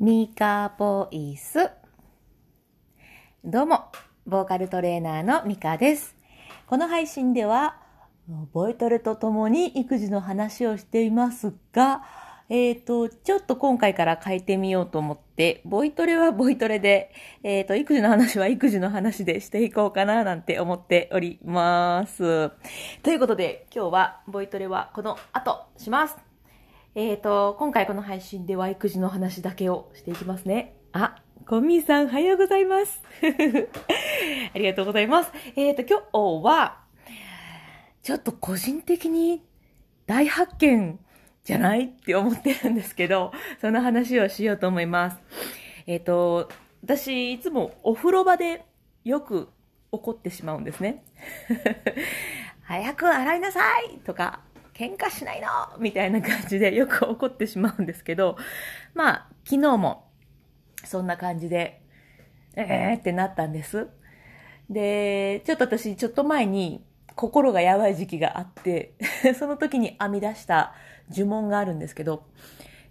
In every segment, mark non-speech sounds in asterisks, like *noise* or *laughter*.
ミカボイス。どうも、ボーカルトレーナーのミカです。この配信では、ボイトレとともに育児の話をしていますが、えっ、と、ちょっと今回から変えてみようと思って、ボイトレはボイトレで、えっ、と、育児の話は育児の話でしていこうかななんて思っております。ということで、今日はボイトレはこの後します。えっ、と、今回この配信では育児の話だけをしていきますね。あ、コンミンさん、おはようございます。*laughs* ありがとうございます。えっ、と、今日は、ちょっと個人的に大発見じゃないって思ってるんですけど、その話をしようと思います。えっ、と、私、いつもお風呂場でよく怒ってしまうんですね。*laughs* 早く洗いなさいとか、喧嘩しないのみたいな感じで *laughs* よく怒ってしまうんですけど、まあ、昨日もそんな感じで、えーってなったんです。で、ちょっと私、ちょっと前に心がやばい時期があって、*laughs* その時に編み出した呪文があるんですけど、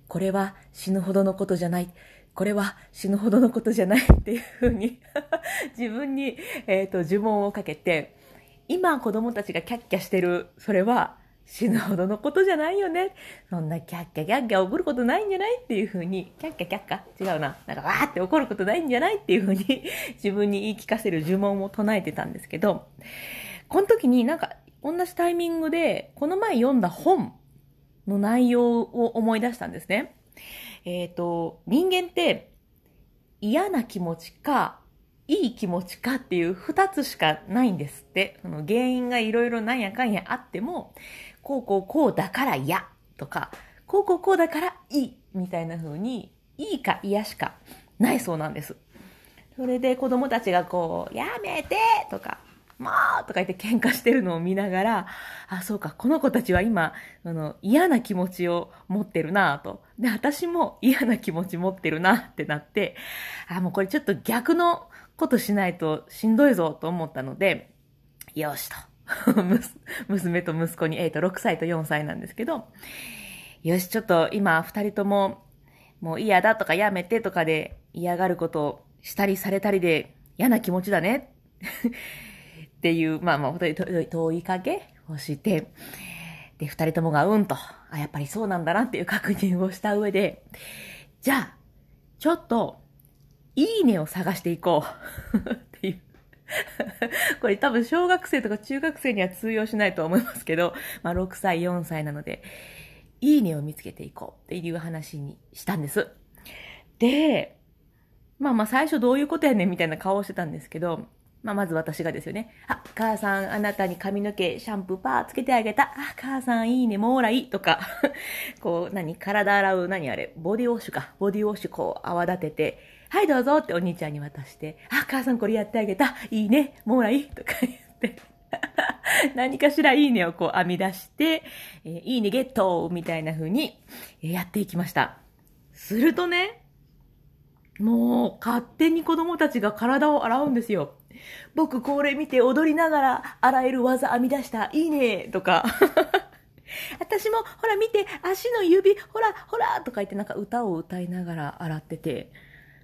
これは死ぬほどのことじゃない。これは死ぬほどのことじゃないっていうふうに *laughs* 自分に、えー、と呪文をかけて、今子供たちがキャッキャしてる、それは死ぬほどのことじゃないよね。そんなキャッキャキャッキャ怒ることないんじゃないっていうふうに、キャッキャキャッカ？違うな。なんかわーって怒ることないんじゃないっていうふうに *laughs* 自分に言い聞かせる呪文を唱えてたんですけど、この時になんか同じタイミングで、この前読んだ本の内容を思い出したんですね。えっ、と、人間って嫌な気持ちか、いい気持ちかっていう二つしかないんですって。その原因がいろいろなんやかんやあっても、こうこうこうだから嫌とか、こうこうこうだからいいみたいな風に、いいか嫌しかないそうなんです。それで子供たちがこう、やめてとか、もうとか言って喧嘩してるのを見ながら、あ、そうか、この子たちは今、あの、嫌な気持ちを持ってるなと。で、私も嫌な気持ち持ってるなってなって、あ、もうこれちょっと逆のことしないとしんどいぞと思ったので、よしと。*laughs* 娘と息子に、えっ、と、6歳と4歳なんですけど、よし、ちょっと今二人とも、もう嫌だとかやめてとかで嫌がることをしたりされたりで嫌な気持ちだね。*laughs* っていう、まあまあ、問い問いかけをして、で、二人ともがうんと、あ、やっぱりそうなんだなっていう確認をした上で、じゃあ、ちょっと、いいねを探していこう。*laughs* これ多分小学生とか中学生には通用しないと思いますけど、まあ6歳、4歳なので、いいねを見つけていこうっていう話にしたんです。で、まあまあ最初どういうことやねんみたいな顔をしてたんですけど、まあまず私がですよね。あ、母さんあなたに髪の毛シャンプーパーつけてあげた。あ、母さんいいね、もうらいとか、*laughs* こう、何、体洗う、何あれ、ボディウォッシュか。ボディウォッシュこう泡立てて、はいどうぞってお兄ちゃんに渡して、あ、母さんこれやってあげた。いいね、もうらいとか言って。*laughs* 何かしらいいねをこう編み出して、えーいいねゲットみたいな風にやっていきました。するとね、もう勝手に子供たちが体を洗うんですよ。僕これ見て踊りながら洗える技編み出した。いいねとか。*laughs* 私もほら見て足の指ほらほらとか言ってなんか歌を歌いながら洗ってて、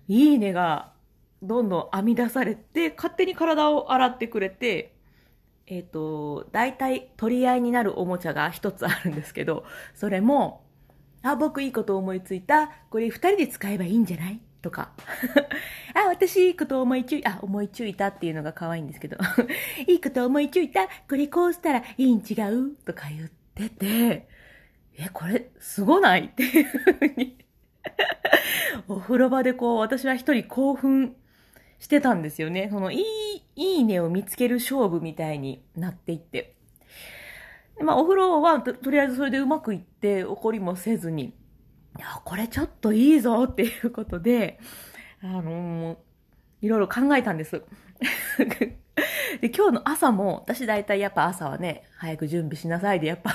いいねがどんどん編み出されて、勝手に体を洗ってくれて、えっ、と、大体取り合いになるおもちゃが一つあるんですけど、それも、あ、僕いいこと思いついた。これ二人で使えばいいんじゃない？とか。*laughs* あ、私いいこと思いつい。あ、思いついたっていうのが可愛いんですけど。*laughs* いいこと思いついた？これこうしたらいいん違う？とか言ってて、え、これすごない？っていうふうに。*laughs* お風呂場でこう、私は一人興奮してたんですよね。その、いい、いいねを見つける勝負みたいになっていって。まあ、お風呂はと、とりあえずそれでうまくいって、怒りもせずに、いや、これちょっといいぞっていうことで、あのもういろいろ考えたんです。*laughs* で、今日の朝も、私大体やっぱ朝はね、早く準備しなさいで、やっぱ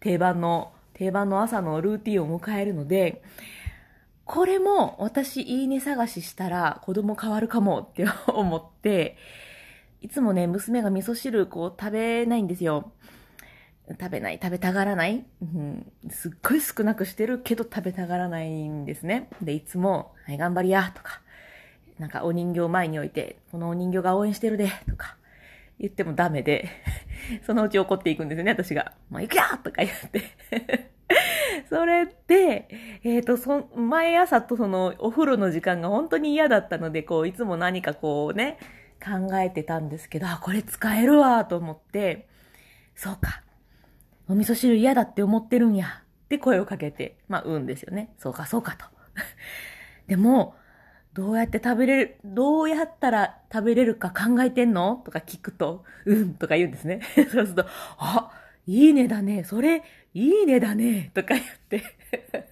定番の、定番の朝のルーティンを迎えるので、これも私いいね探ししたら子供変わるかもって *laughs* 思って、いつもね、娘が味噌汁こう食べないんですよ。食べない、食べたがらない、うん、すっごい少なくしてるけど食べたがらないんですね。で、いつも、はい、頑張りや、とか、なんかお人形前に置いて、このお人形が応援してるで、とか、言ってもダメで、*laughs* そのうち怒っていくんですよね、私が。もう行くよとか言って *laughs* それで、えっ、ー、と、そ、毎朝とそのお風呂の時間が本当に嫌だったので、こう、いつも何かこうね、考えてたんですけど、あ、これ使えるわ、と思って、そうか。お味噌汁嫌だって思ってるんや。って声をかけて、まあ、うんですよね。そうか、そうかと。*laughs* でも、どうやって食べれる、どうやったら食べれるか考えてんの？とか聞くと、うんとか言うんですね。*laughs* そうすると、あ、いいねだね。それ、いいねだね。とか言って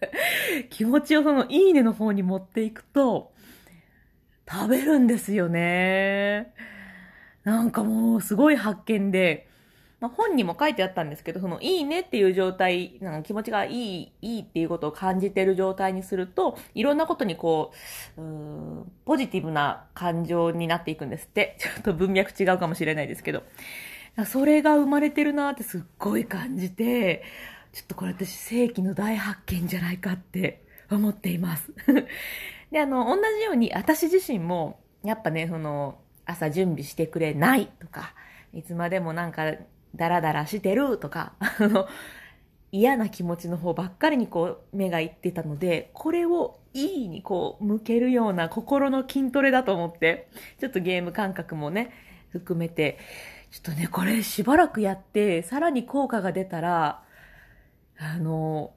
*laughs* 気持ちをそのいいねの方に持っていくと、食べるんですよね。なんかもうすごい発見で、まあ、本にも書いてあったんですけど、そのいいねっていう状態、なんか気持ちがいい、いいっていうことを感じてる状態にすると、いろんなことにこう、うポジティブな感情になっていくんですって。ちょっと文脈違うかもしれないですけど。それが生まれてるなってすっごい感じて、ちょっとこれ私世紀の大発見じゃないかって思っています。*laughs* で、あの、同じように私自身も、やっぱね、その、朝準備してくれないとか、いつまでもなんか、ダラダラしてるとか、*laughs* あの、嫌な気持ちの方ばっかりにこう、目がいってたので、これをいいにこう、向けるような心の筋トレだと思って、ちょっとゲーム感覚もね、含めて、ちょっとね、これしばらくやって、さらに効果が出たら、あの、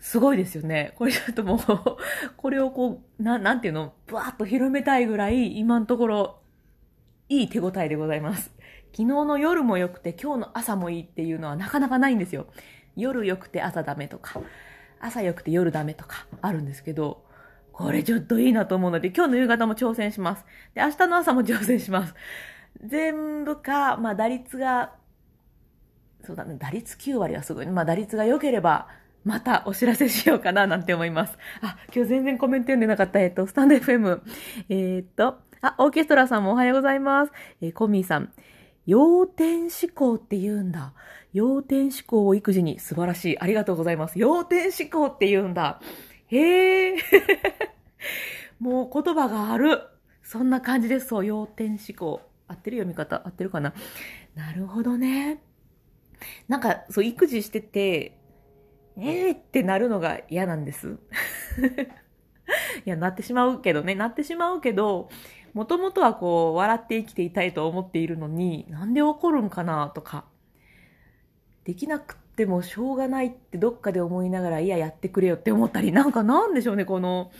すごいですよね。これちょっともう *laughs* これをこう、ななんていうの、ブワーッと広めたいぐらい、今のところ、いい手応えでございます。昨日の夜も良くて、今日の朝もいいっていうのはなかなかないんですよ。夜良くて朝ダメとか、朝良くて夜ダメとかあるんですけど、これちょっといいなと思うので、今日の夕方も挑戦します。で、明日の朝も挑戦します。全部か、まあ打率が、そうだね、打率9割はすごい。ねまあ打率が良ければ、またお知らせしようかななんて思います。あ、今日全然コメント読んでなかった。えっと、スタンド FM。えー、っと、あ、オーケストラさんもおはようございます。えー、コミーさん。要点思考って言うんだ。要点思考を育児に素晴らしい。ありがとうございます。要点思考って言うんだ。へえ。*laughs* もう言葉がある。そんな感じです。そう、要点思考。合ってる読み方。合ってるかな？なるほどね。なんか、そう、育児してて、えーってなるのが嫌なんです。*laughs* いや、なってしまうけどね、なってしまうけど、もともとはこう、笑って生きていたいと思っているのに、なんで怒るんかなとか、できなくてもしょうがないってどっかで思いながら、いや、やってくれよって思ったり、なんかなんでしょうね、この、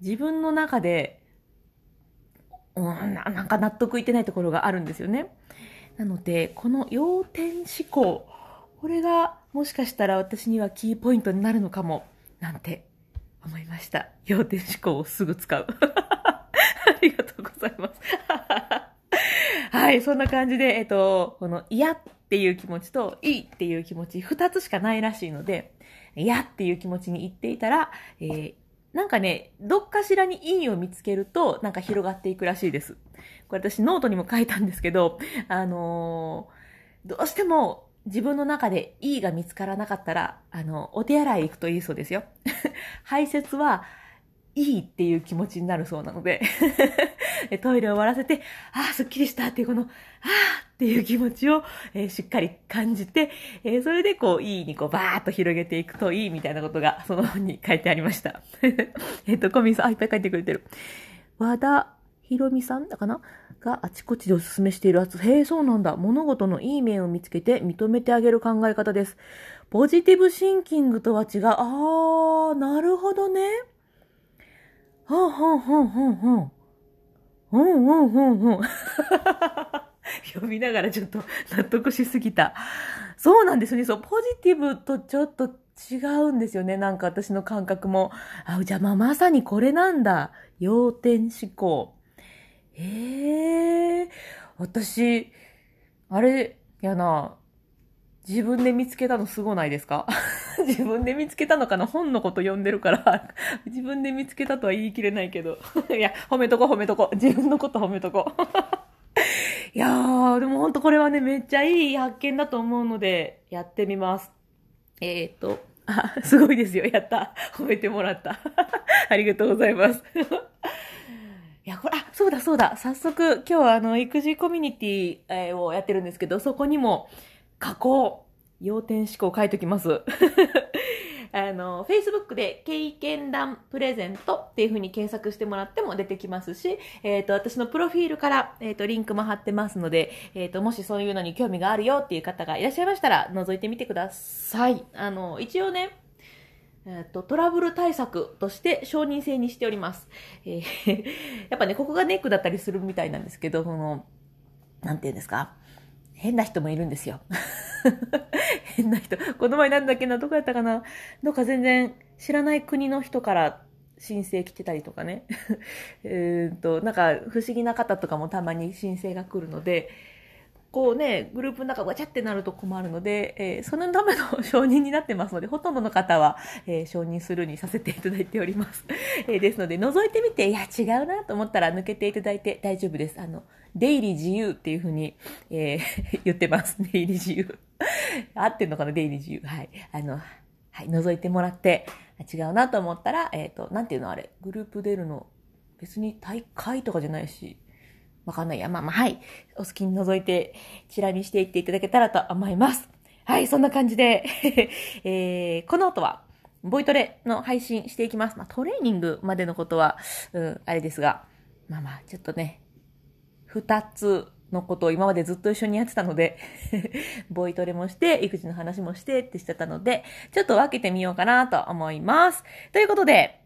自分の中で、うん、なんか納得いってないところがあるんですよね。なので、この要点思考、これがもしかしたら私にはキーポイントになるのかも、なんて思いました。要点思考をすぐ使う。*laughs* ありがとうございます。*laughs* はい、そんな感じで、えっと、この嫌っていう気持ちといいっていう気持ち、二つしかないらしいので、嫌っていう気持ちに言っていたら、えー、なんかね、どっかしらにいいを見つけると、なんか広がっていくらしいです。これ私ノートにも書いたんですけど、あのー、どうしても自分の中でいいが見つからなかったら、あの、お手洗い行くといいそうですよ。*laughs* 排泄はいいっていう気持ちになるそうなので *laughs* トイレを終わらせて、ああ、すっきりしたっていうこの、ああっていう気持ちを、えー、しっかり感じて、えー、それでこう、いいにこう、バーッと広げていくといいみたいなことが、その本に書いてありました。*laughs* えっと、コミンさん、あ、いっぱい書いてくれてる。和田ひろみさんだかな？があちこちでおすすめしているやつ。へえ、そうなんだ。物事のいい面を見つけて認めてあげる考え方です。ポジティブシンキングとは違う。あー、なるほどね。ほんほんほんほんほん。ほんほんほんほん。読みながらちょっと納得しすぎた。そうなんですよね。そう、ポジティブとちょっと違うんですよね。なんか私の感覚も。あ、じゃあまあまさにこれなんだ。要点思考。ええー、私、あれやな。自分で見つけたのすごないですか？*laughs* 自分で見つけたのかな？本のこと読んでるから *laughs* 自分で見つけたとは言い切れないけど *laughs* いや、褒めとこ褒めとこ。自分のこと褒めとこ。いやー、でもほんとこれはね、めっちゃいい発見だと思うので、やってみます。えー、っと、あ、すごいですよ。やった。*laughs* 褒めてもらった。*laughs* ありがとうございます。*laughs* いや、これ、あ、そうだそうだ。早速、今日はあの、育児コミュニティ、をやってるんですけど、そこにも、加工、要点思考書いときます。あの、Facebook で経験談プレゼントっていう風に検索してもらっても出てきますし、えっ、ー、と、私のプロフィールから、えっ、ー、と、リンクも貼ってますので、えっ、ー、と、もしそういうのに興味があるよっていう方がいらっしゃいましたら、覗いてみてください。あの、一応ね、えっと、トラブル対策として承認制にしております。えー、*laughs* やっぱね、ここがネックだったりするみたいなんですけど、その、なんて言うんですか？変な人もいるんですよ。*laughs* 変な人。この前なんだっけな、どこやったかな？どっか全然知らない国の人から申請来てたりとかね。*laughs* えっと、なんか不思議な方とかもたまに申請が来るので、こうね、グループの中ガチャってなると困るので、えー、そのための承認になってますので、ほとんどの方は、えー、承認するにさせていただいております。*laughs* えー、ですので、覗いてみて、いや、違うなと思ったら抜けていただいて大丈夫です。あの、出入り自由っていうふうに、えー、*laughs* 言ってます。出入り自由。*laughs* 合ってんのかな出入り自由。はい。あの、はい、覗いてもらって、違うなと思ったら、えっ、ー、と、なんていうのあれ、グループ出るの、別に大会とかじゃないし、わかんないや。まあまあ、はい。お好きに覗いて、チラ見していっていただけたらと思います。はい、そんな感じで、*laughs* えー、この後は、ボイトレの配信していきます。まあ、トレーニングまでのことは、うん、あれですが、まあまあ、ちょっとね、二つのことを今までずっと一緒にやってたので *laughs* ボイトレもして、育児の話もしてってしてたので、ちょっと分けてみようかなと思います。ということで、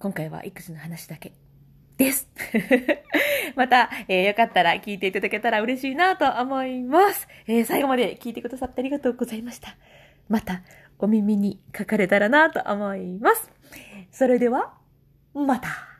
今回は育児の話だけです。*laughs* また、えー、よかったら聞いていただけたら嬉しいなと思います。えー、最後まで聞いてくださってありがとうございました。また、お耳に書かれたらなと思います。それでは、また。